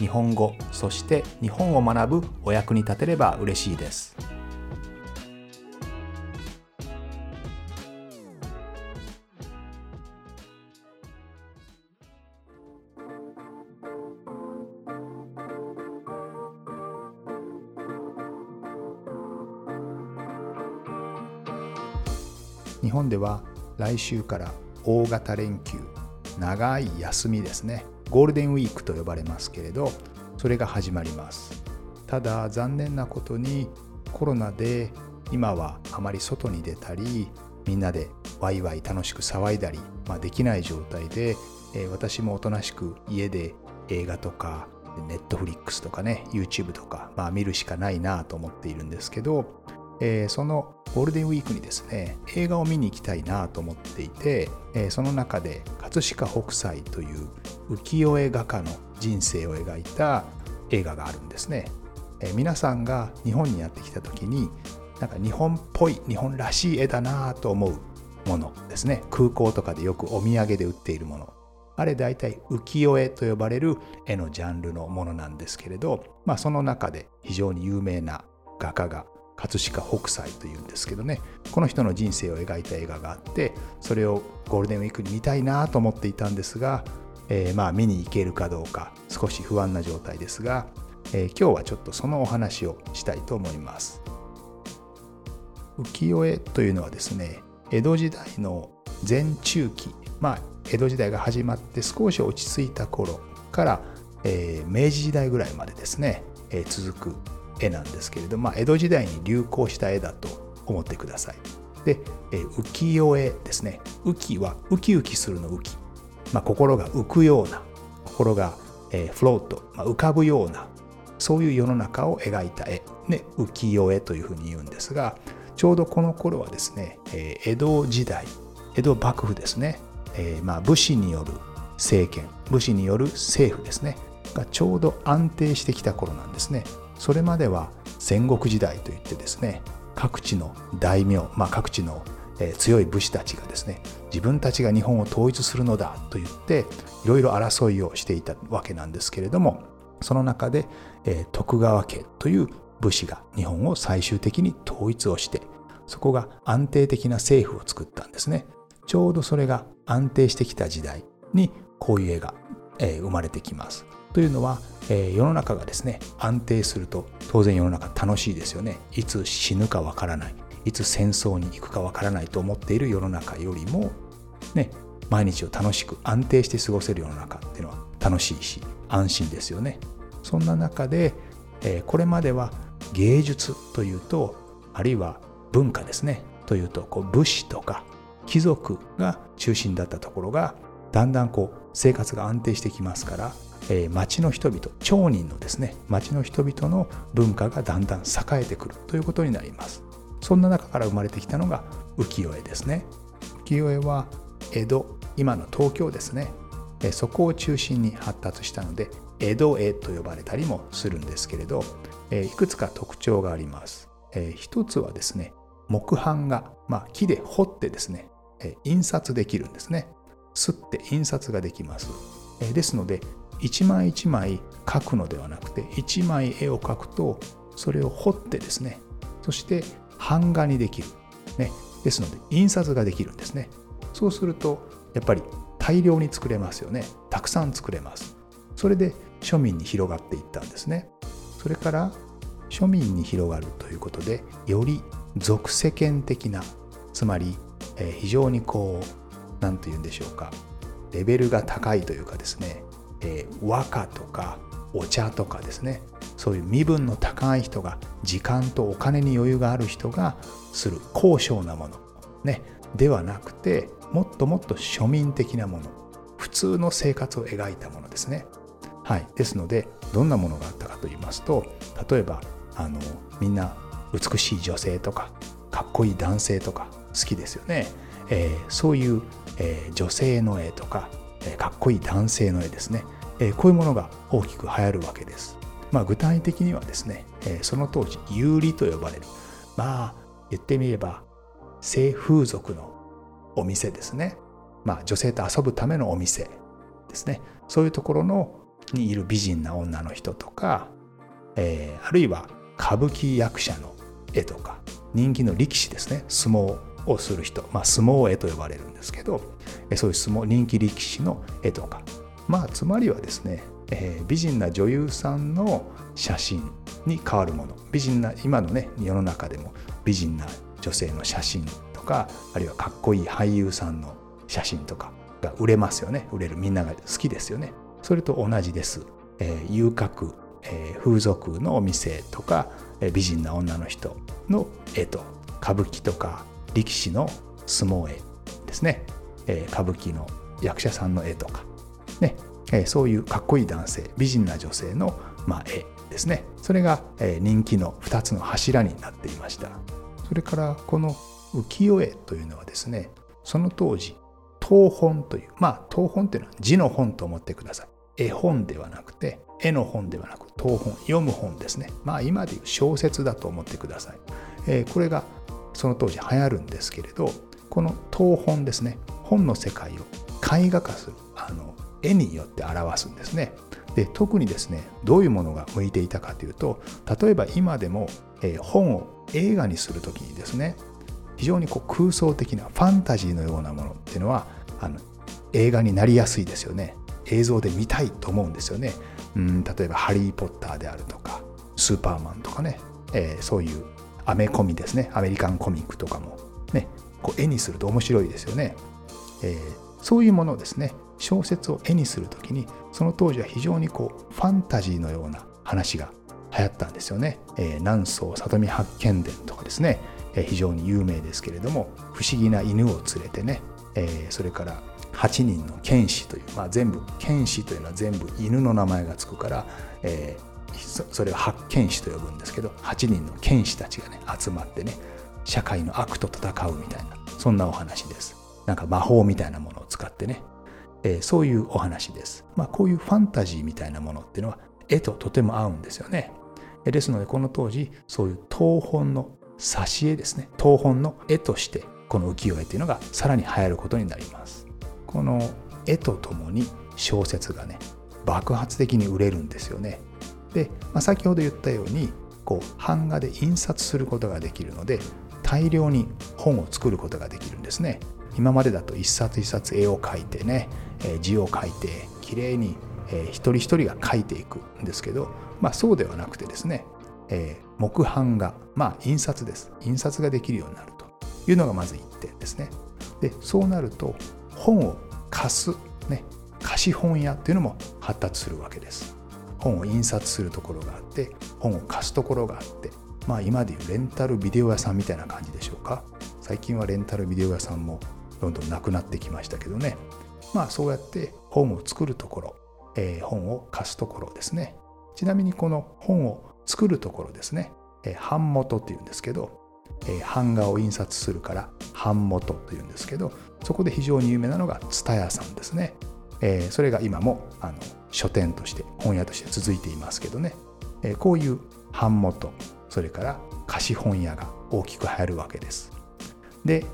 日本語そして日本を学ぶお役に立てれば嬉しいです。日本では来週から大型連休長い休みですね。ゴールデンウィークと呼ばれますけれどそれが始まります。ただ残念なことにコロナで今はあまり外に出たりみんなでワイワイ楽しく騒いだり、まあ、できない状態で、えー、私もおとなしく家で映画とかネットフリックスとかね YouTube とか、まあ、見るしかないなと思っているんですけどえー、そのゴールデンウィークにですね映画を見に行きたいなと思っていて、えー、その中で葛飾北斎という浮世絵画家の人生を描いた映画があるんですね、えー、皆さんが日本にやってきた時になんか日本っぽい日本らしい絵だなと思うものですね。空港とかでよくお土産で売っているもの。あれ大体浮世絵と呼ばれる絵のジャンルのものなんですけれど、まあ、その中で非常に有名な画家が葛飾北斎というんですけどね。この人の人生を描いた映画があってそれをゴールデンウィークに見たいなと思っていたんですが、えー、まあ見に行けるかどうか少し不安な状態ですが、えー、今日はちょっとそのお話をしたいと思います。浮世絵というのはですね江戸時代の前中期まあ江戸時代が始まって少し落ち着いた頃から、えー、明治時代ぐらいまでですね、えー、続く絵なんですけれど、まあ、江戸時代に流行した絵だと思ってください。で、え浮世絵ですね。浮きはウキウキするの浮き。まあ、心が浮くような、心が、えフロート、まあ、浮かぶような、そういう世の中を描いた絵、ね、浮世絵というふうに言うんですが、ちょうどこの頃はですね、え江戸時代、江戸幕府ですね、えー、まあ武士による政権、武士による政府ですね、がちょうど安定してきた頃なんですね。それまでは戦国時代といってですね各地の大名、まあ、各地の強い武士たちがですね自分たちが日本を統一するのだと言っていろいろ争いをしていたわけなんですけれどもその中で、徳川家という武士が日本を最終的に統一をしてそこが安定的な政府を作ったんですね。ちょうどそれが安定してきた時代にこういう絵が、生まれてきます。というのはえー、世の中がですね安定すると当然世の中楽しいですよね。いつ死ぬかわからない。いつ戦争に行くかわからないと思っている世の中よりもね毎日を楽しく安定して過ごせる世の中っていうのは楽しいし安心ですよね。そんな中で、えー、これまでは芸術というとあるいは文化ですね。というとこう武士とか貴族が中心だったところがだんだんこう生活が安定してきますからえー、町の人々町人のですね町の人々の文化がだんだん栄えてくるということになります。そんな中から生まれてきたのが浮世絵ですね。浮世絵は江戸今の東京ですね。そこを中心に発達したので江戸絵と呼ばれたりもするんですけれどいくつか特徴があります。一つはですね木版が、まあ、木で彫ってですね印刷できるんですね。すって印刷ができます。ですので一枚一枚描くのではなくて一枚絵を描くとそれを彫ってですねそして版画にできる、ね、ですので印刷ができるんですね。そうするとやっぱり大量に作れますよね。たくさん作れます。それで庶民に広がっていったんですね。それから庶民に広がるということでより俗世間的なつまり、え非常にこう何と言うんでしょうか。レベルが高いというかですね。えー、和歌とかお茶とかですね。そういう身分の高い人が時間とお金に余裕がある人がする高尚なもの、ね、ではなくてもっともっと庶民的なもの。普通の生活を描いたものですね。はい、ですのでどんなものがあったかと言いますと例えばあのみんな美しい女性とかかっこいい男性とか好きですよね、えー、そういう、えー、女性の絵とか、かっこいい男性の絵ですね、えこういうものが大きく流行るわけです。まあ、具体的にはですね、その当時有利と呼ばれるまあ言ってみれば性風俗のお店ですね、まあ、女性と遊ぶためのお店ですね。そういうところのにいる美人な女の人とか、えー、あるいは歌舞伎役者の絵とか人気の力士ですね。相撲をする人、まあ、相撲絵と呼ばれるんですけどそういう相撲人気力士の絵とか。まあつまりはですね、えー、美人な女優さんの写真に変わるもの。美人な今のね世の中でも美人な女性の写真とかあるいはかっこいい俳優さんの写真とかが売れますよね。売れるみんなが好きですよね。それと同じです、えー、遊郭、えー、風俗のお店とか、えー、美人な女の人の絵と歌舞伎とか力士の相撲絵ですね、え、歌舞伎の役者さんの絵とか。ね、え、そういうかっこいい男性美人な女性の、ま、絵ですね。それが、え、人気の2つの柱になっていました。それからこの浮世絵というのはですねその当時東本というまあ東本というのは字の本と思ってください。絵本ではなくて絵の本ではなく東本読む本ですね。まあ今でいう小説だと思ってください、えー、これがその当時流行るんですけれどこの東本ですね本の世界を絵画化するあの絵によって表すんですね。で特にですねどういうものが向いていたかというと例えば今でも、えー、本を映画にする時にですね非常にこう空想的なファンタジーのようなものっていうのはあの映画になりやすいですよね。映像で見たいと思うんですよね。うん例えば「ハリー・ポッター」であるとか「スーパーマン」とかね、えー、そういうアメコミですね。アメリカンコミックとかも。ね。こう絵にすると面白いですよね、えー、そういうものをですね。小説を絵にする時にその当時は非常にこうファンタジーのような話が流行ったんですよね。えー、南宋里見八犬伝とかですね、えー、非常に有名ですけれども不思議な犬を連れてね、えー、それから8人の剣士という、まあ、全部剣士というのは全部犬の名前がつくから、えー、それを八剣士と呼ぶんですけど8人の剣士たちがね集まってね社会の悪と戦うみたいなそんなお話です。なんか魔法みたいなものを使ってね、えー、そういうお話です。まあこういうファンタジーみたいなものっていうのは絵ととても合うんですよね。ですのでこの当時そういう東本の挿絵ですね東本の絵としてこの浮世絵というのがさらに流行ることになりますこの絵とともに小説がね爆発的に売れるんですよねで、まあ、先ほど言ったようにこう版画で印刷することができるので大量に本を作ることができるんですね今までだと一冊一冊絵を描いてね字を書いてきれいに一人一人が書いていくんですけどまあ、そうではなくてですね、えー、木版が、まあ、印刷です。印刷ができるようになるというのがまず1点ですね。で、そうなると、本を貸す、ね、貸本屋っていうのも発達するわけです。本を印刷するところがあって、本を貸すところがあって、まあ今でいうレンタルビデオ屋さんみたいな感じでしょうか。最近はレンタルビデオ屋さんもどんどんなくなってきましたけどね。まあそうやって本を作るところ、えー、本を貸すところですね。ちなみにこの本を作るところですね、えー、版元っていうんですけど、えー、版画を印刷するから版元というんですけどそこで非常に有名なのが蔦屋さんですね、えー、それが今もあの書店として本屋として続いていますけどね、えー、こういう版元それから貸本屋が大きく流行るわけです。で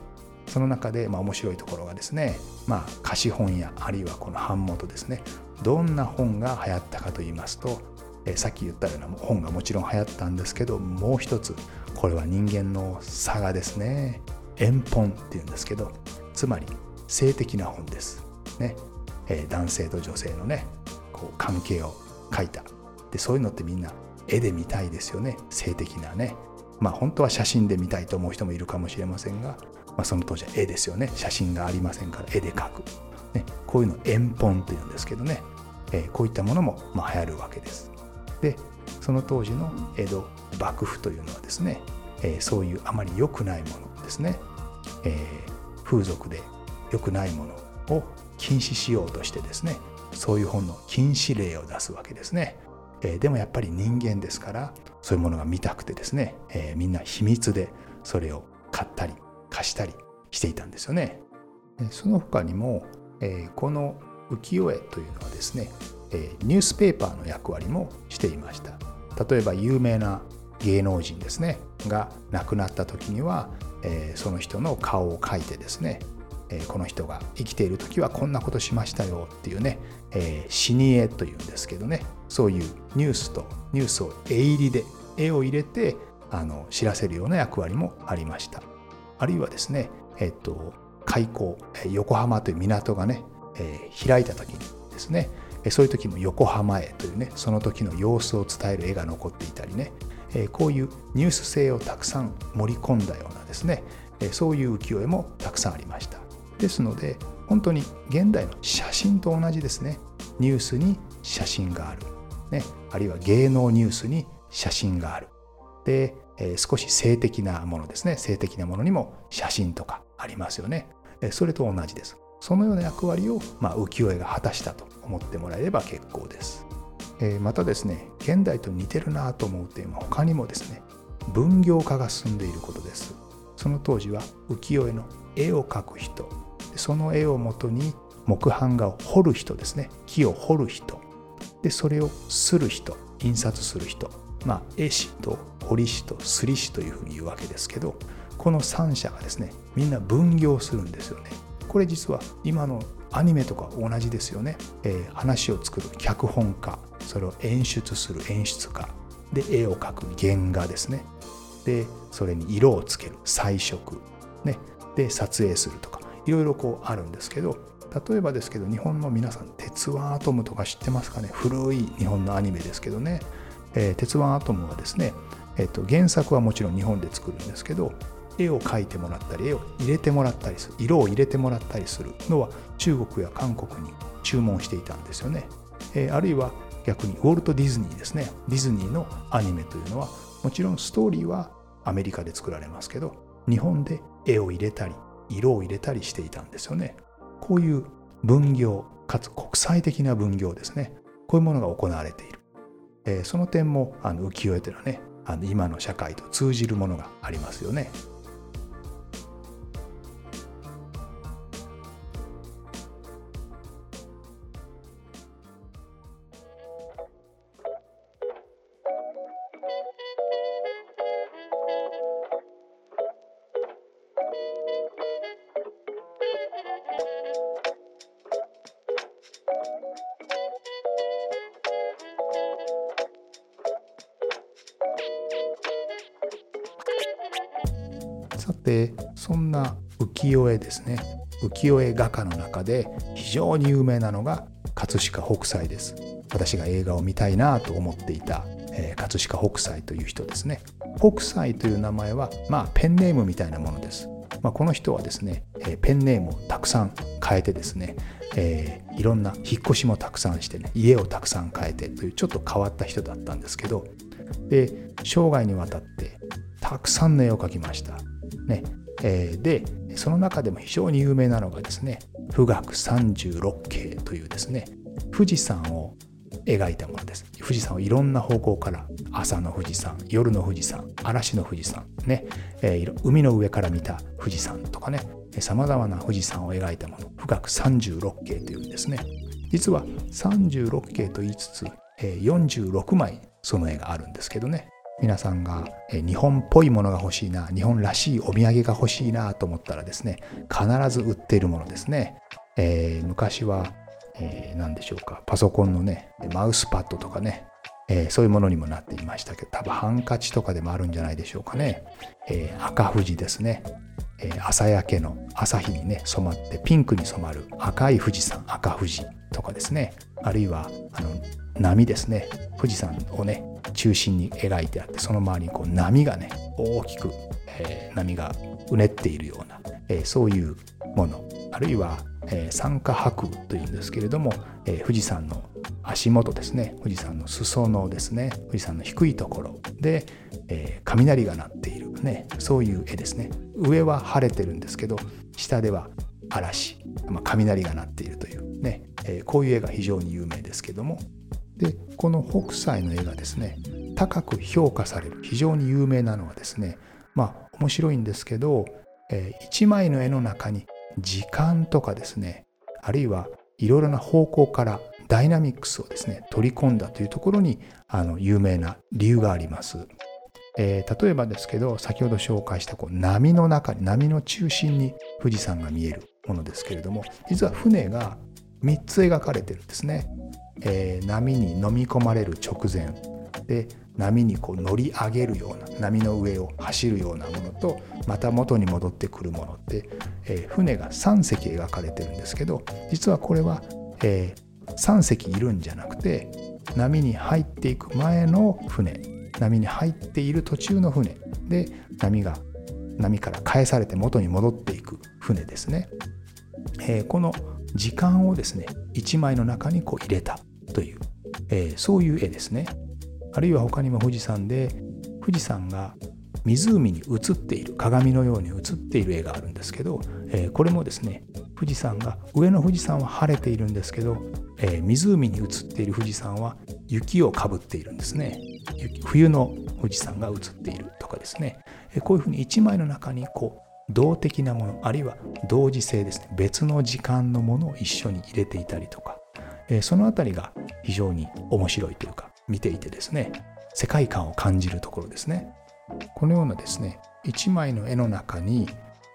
その中でまあ面白いところがですね、まあ、貸本屋あるいはこの版元ですね。どんな本が流行ったかと言いますとえさっき言ったような本がもちろん流行ったんですけどもう一つこれは人間の差がですね遠本っていうんですけどつまり性的な本です。ね。えー、男性と女性のねこう関係を書いた。でそういうのってみんな絵で見たいですよね。性的なね。まあ本当は写真で見たいと思う人もいるかもしれませんが、まあ、その当時は絵ですよね。写真がありませんから絵で描く、ね、こういうの遠本っていうんですけどね、えー、こういったものもまあ流行るわけです。でその当時の江戸幕府というのはですね、えー、そういうあまり良くないものですね、えー、風俗で良くないものを禁止しようとしてですねそういう本の禁止令を出すわけですね、ええでもやっぱり人間ですからそういうものが見たくてですね、えみんな秘密でそれを買ったり貸したりしていたんですよね。その他にも、えこの浮世絵というのはですね、えニュースペーパーの役割もしていました。例えば有名な芸能人ですねが亡くなった時には、えその人の顔を描いてですねえこの人が生きている時はこんなことしましたよっていうね、えー、死に絵というんですけどねそういうニュースとニュースを絵入りで絵を入れてあの知らせるような役割もありました。あるいはですねえっと開港横浜という港がね、えー、開いた時にですねそういう時も横浜絵というねその時の様子を伝える絵が残っていたりねこういうニュース性をたくさん盛り込んだようなですねそういう浮世絵もたくさんありました。ですので本当に現代の写真と同じですね。ニュースに写真がある、ね、あるいは芸能ニュースに写真がある。で、えー、少し性的なものですね。性的なものにも写真とかありますよね。それと同じです。そのような役割を、まあ、浮世絵が果たしたと思ってもらえれば結構です、えー、またですね現代と似てるなと思う点は他にもですね分業化が進んでいることです。その当時は浮世絵の絵を描く人その絵をもとに木版画を彫る人ですね。木を彫る人。でそれをする人。印刷する人。まあ絵師と彫り師とすり師というふうに言うわけですけどこの3者がですねみんな分業するんですよね。これ実は今のアニメとか同じですよね、えー、話を作る脚本家それを演出する演出家。で絵を描く原画ですね。でそれに色をつける彩色、ね、で撮影するとか。いろいろこうあるんですけど例えばですけど日本の皆さん「鉄腕アトム」とか知ってますかね？古い日本のアニメですけどね「えー、鉄腕アトム」はですね、えー、と原作はもちろん日本で作るんですけど絵を描いてもらったり絵を入れてもらったりする色を入れてもらったりするのは中国や韓国に注文していたんですよね、えー、あるいは逆にウォルト・ディズニーですね。ディズニーのアニメというのはもちろんストーリーはアメリカで作られますけど日本で絵を入れたり色を入れたりしていたんですよね。こういう分業かつ国際的な分業ですねこういうものが行われている、えー、その点もあの浮世絵というのはねあの今の社会と通じるものがありますよね。さてそんな浮世絵ですね。浮世絵画家の中で非常に有名なのが葛飾北斎です。私が映画を見たいなと思っていた、えー、葛飾北斎という人ですね。北斎という名前はまあペンネームみたいなものです、まあ、この人はですね、え、ペンネームをたくさん変えてですね、えー、いろんな引っ越しもたくさんしてね家をたくさん変えてというちょっと変わった人だったんですけどで生涯にわたってたくさんの絵を描きました。ねえー、でその中でも非常に有名なのがですね富岳三十六景というですね富士山を描いたものです。富士山をいろんな方向から朝の富士山夜の富士山嵐の富士山ね、えー、海の上から見た富士山とかねさまざまな富士山を描いたもの。富岳三十六景というんですね。実は三十六景と言いつつ、えー、46枚その絵があるんですけどね。皆さんが日本っぽいものが欲しいな日本らしいお土産が欲しいなと思ったらですね必ず売っているものですね、えー、昔は、えー、何でしょうかパソコンのねマウスパッドとかね、えー、そういうものにもなっていましたけど多分ハンカチとかでもあるんじゃないでしょうかね、えー、赤富士ですね、えー、朝焼けの朝日にね染まってピンクに染まる赤い富士山赤富士とかですね。あるいはあの波ですね。富士山をね中心に描いてあってその周りにこう波がね大きく、えー、波がうねっているような、えー、そういうもの。あるいは、えー、酸化白というんですけれども、え、富士山の足元ですね。富士山の裾野ですね。富士山の低いところ。で、え、雷が鳴っている、ね、そういう絵ですね。上は晴れてるんですけど下では嵐、まあ、雷が鳴っているという。ね、え、こういう絵が非常に有名ですけども。でこの北斎の絵がですね高く評価される非常に有名なのはですねまあ面白いんですけど、えー、1枚の絵の中に時間とかですねあるいはいろいろな方向からダイナミックスをですね取り込んだというところにあの有名な理由があります。えー、例えばですけど先ほど紹介したこう波の中に波の中心に富士山が見えるものですけれども実は船が3つ描かれてるんですね。えー、波に飲み込まれる直前で波にこう乗り上げるような波の上を走るようなものとまた元に戻ってくるものって、えー、船が3隻描かれてるんですけど実はこれは、えー、3隻いるんじゃなくて波に入っていく前の船波に入っている途中の船で波が波から返されて元に戻っていく船ですね。えー、この時間をですね1枚の中にこう入れたという、えー、そういう絵ですね。あるいは他にも富士山で富士山が湖に映っている鏡のように映っている絵があるんですけど、えー、これもですね富士山が上の富士山は晴れているんですけど、えー、湖に映っている富士山は雪をかぶっているんですね冬の富士山が映っているとかですね、え、こういうふうに一枚の中にこ動的なものあるいは同時性ですね。別の時間のものを一緒に入れていたりとか、えー、そのあたりが非常に面白いというか見ていてですね。世界観を感じるところですね。このようなですね一枚の絵の中に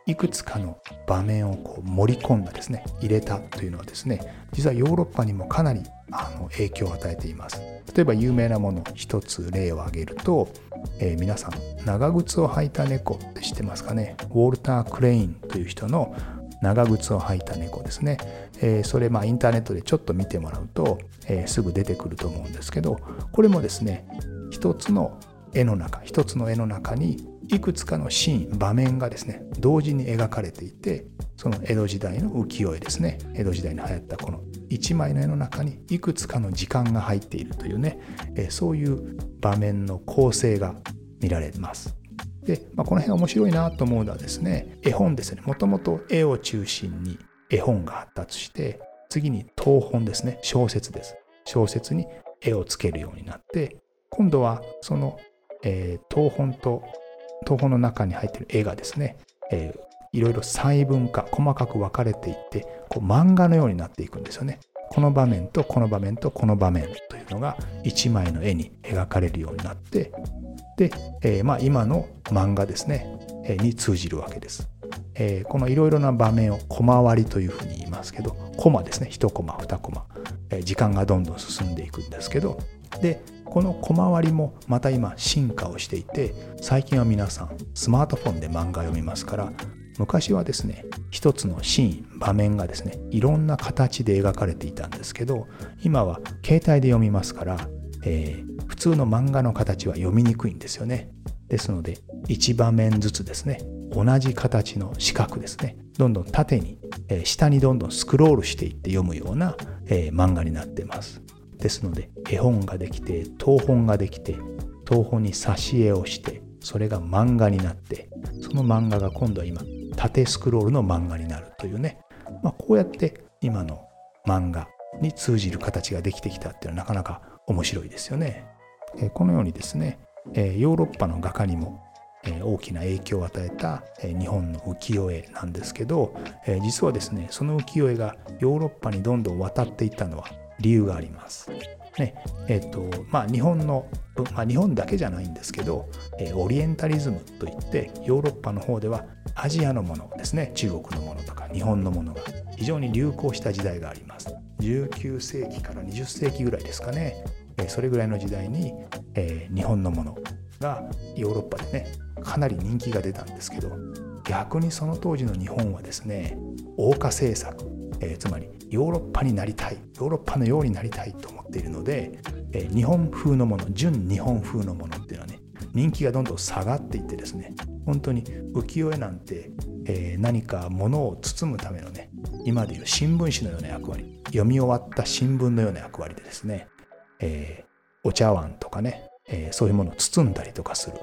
いくつかの場面をこう盛り込んだですね入れたというのはですね実はヨーロッパにもかなりあの影響を与えています。例えば有名なもの一つ例を挙げると、えー、皆さん長靴を履いた猫って知ってますかね？ウォルター・クレインという人の長靴を履いた猫ですね、えー、それまあインターネットでちょっと見てもらうと、えー、すぐ出てくると思うんですけどこれもですね一つの絵の中一つの絵の中にいくつかのシーン場面がですね同時に描かれていてその江戸時代の浮世絵ですね。江戸時代に流行ったこの一枚の絵の中にいくつかの時間が入っているというね、そういう場面の構成が見られます。で、まあ、この辺面白いなと思うのはですね絵本ですね。もともと絵を中心に絵本が発達して次に東本ですね。小説です。小説に絵をつけるようになって今度はその、えー、東本と東本の中に入っている絵がですね、えー、いろいろ細分化細かく分かれていってこう漫画のようになっていくんですよね。この場面とこの場面とこの場面というのが一枚の絵に描かれるようになってで、えー、まあ、今の漫画ですね、えー、に通じるわけです。えー、このいろいろな場面を小回りというふうに言いますけどコマですね。1コマ2コマ、え、時間がどんどん進んでいくんですけど。でこの小回りもまた今進化をしていて最近は皆さんスマートフォンで漫画読みますから昔はですね一つのシーン場面がですねいろんな形で描かれていたんですけど今は携帯で読みますから、えー、普通の漫画の形は読みにくいんですよね。ですので1場面ずつですね同じ形の四角ですねどんどん縦に、えー、下にどんどんスクロールしていって読むような、えー、漫画になってます。ですので絵本ができて東本ができて東本に挿絵をしてそれが漫画になってその漫画が今度は今縦スクロールの漫画になるというね、まあ、こうやって今の漫画に通じる形ができてきたっていうのはなかなか面白いですよね。えこのようにですね、えヨーロッパの画家にもえ大きな影響を与えた、え日本の浮世絵なんですけど、え実はですねその浮世絵がヨーロッパにどんどん渡っていったのは理由があります。ねえっとまあ、日本の、まあ、日本だけじゃないんですけど、えオリエンタリズムといってヨーロッパの方ではアジアのものですね中国のものとか日本のものが非常に流行した時代があります。19世紀から20世紀ぐらいですかね、えそれぐらいの時代に、え日本のものがヨーロッパでねかなり人気が出たんですけど逆にその当時の日本はですね欧化政策、えー、つまりヨーロッパになりたいヨーロッパのようになりたいと思っているので、えー、日本風のもの純日本風のものっていうのはね人気がどんどん下がっていってですね本当に浮世絵なんて、えー、何か物を包むためのね今でいう新聞紙のような役割読み終わった新聞のような役割でですね、えー、お茶碗とかね、えー、そういうものを包んだりとかする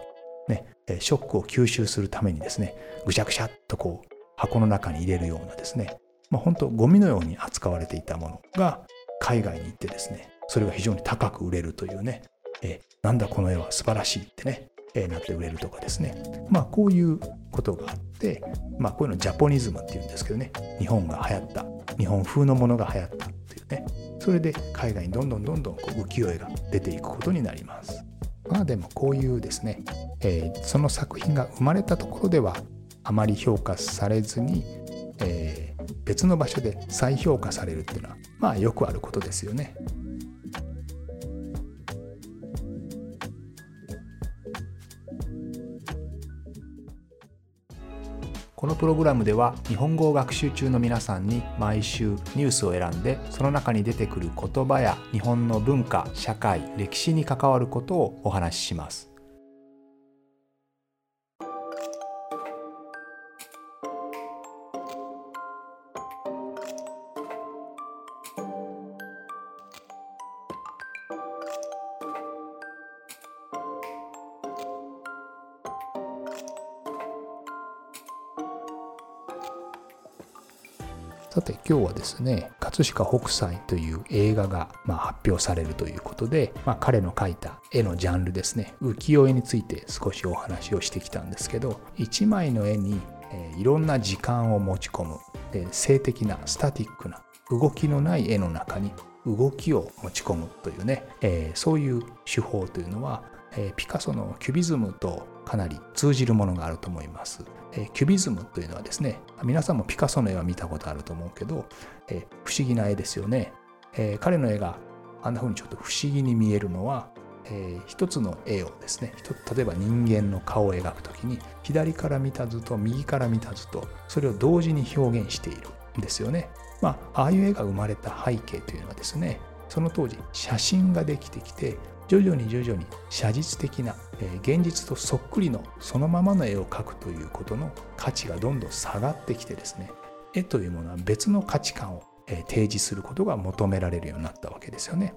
ね、ショックを吸収するためにですね、ぐしゃぐしゃっとこう箱の中に入れるようなですね、まあ、本当ゴミのように扱われていたものが海外に行ってですね、それが非常に高く売れるというね、えー、なんだこの絵は素晴らしいってね、えー、なって売れるとかですね。まあこういうことがあってまあこういうのジャポニズムっていうんですけどね日本が流行った日本風のものが流行ったっていうねそれで海外にどんどんどんどんこう浮世絵が出ていくことになります。まあでもこういうですね、えー、その作品が生まれたところではあまり評価されずに、えー、別の場所で再評価されるっていうのはまあよくあることですよね。このプログラムでは日本語を学習中の皆さんに毎週ニュースを選んでその中に出てくる言葉や日本の文化社会歴史に関わることをお話ししますさて今日はですね葛飾北斎という映画がま発表されるということで、まあ、彼の描いた絵のジャンルですね浮世絵について少しお話をしてきたんですけど1枚の絵に、いろんな時間を持ち込む性的なスタティックな動きのない絵の中に動きを持ち込むというね、えー、そういう手法というのは、えー、ピカソのキュビズムとかなり通じるものがあると思います。えキュビズムというのはですね皆さんもピカソの絵は見たことあると思うけど、え不思議な絵ですよね、え彼の絵があんな風にちょっと不思議に見えるのは、えー、一つの絵をですね例えば人間の顔を描く時に左から見た図と右から見た図とそれを同時に表現しているんですよね。まあああいう絵が生まれた背景というのはですねその当時写真ができてきて徐々に徐々に写実的な、現実とそっくりのそのままの絵を描くということの価値がどんどん下がってきてですね絵というものは別の価値観を、提示することが求められるようになったわけですよね。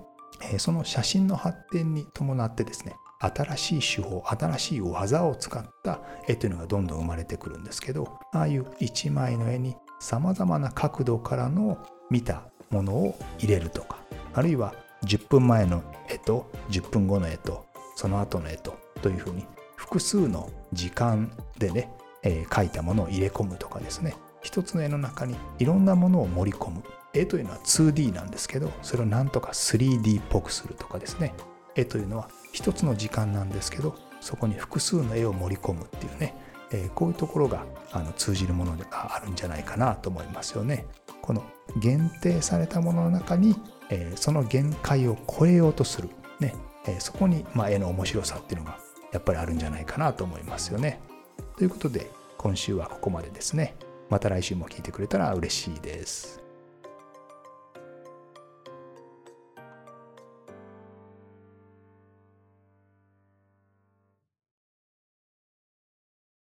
その写真の発展に伴ってですね新しい手法新しい技を使った絵というのがどんどん生まれてくるんですけどああいう一枚の絵にさまざまな角度からの見たものを入れるとかあるいは10分前の絵と10分後の絵とその後の絵とというふうに複数の時間でね、えー、描いたものを入れ込むとかですね。一つの絵の中にいろんなものを盛り込む。絵というのは 2D なんですけどそれをなんとか 3D っぽくするとかですね。絵というのは一つの時間なんですけどそこに複数の絵を盛り込むっていうね、えー、こういうところがあの通じるものがあるんじゃないかなと思いますよね。この限定されたものの中にえー、その限界を超えようとする、ねえー、そこに、まあ、絵の面白さっていうのがやっぱりあるんじゃないかなと思いますよね。ということで今週はここまでですね。また来週も聞いてくれたら嬉しいです。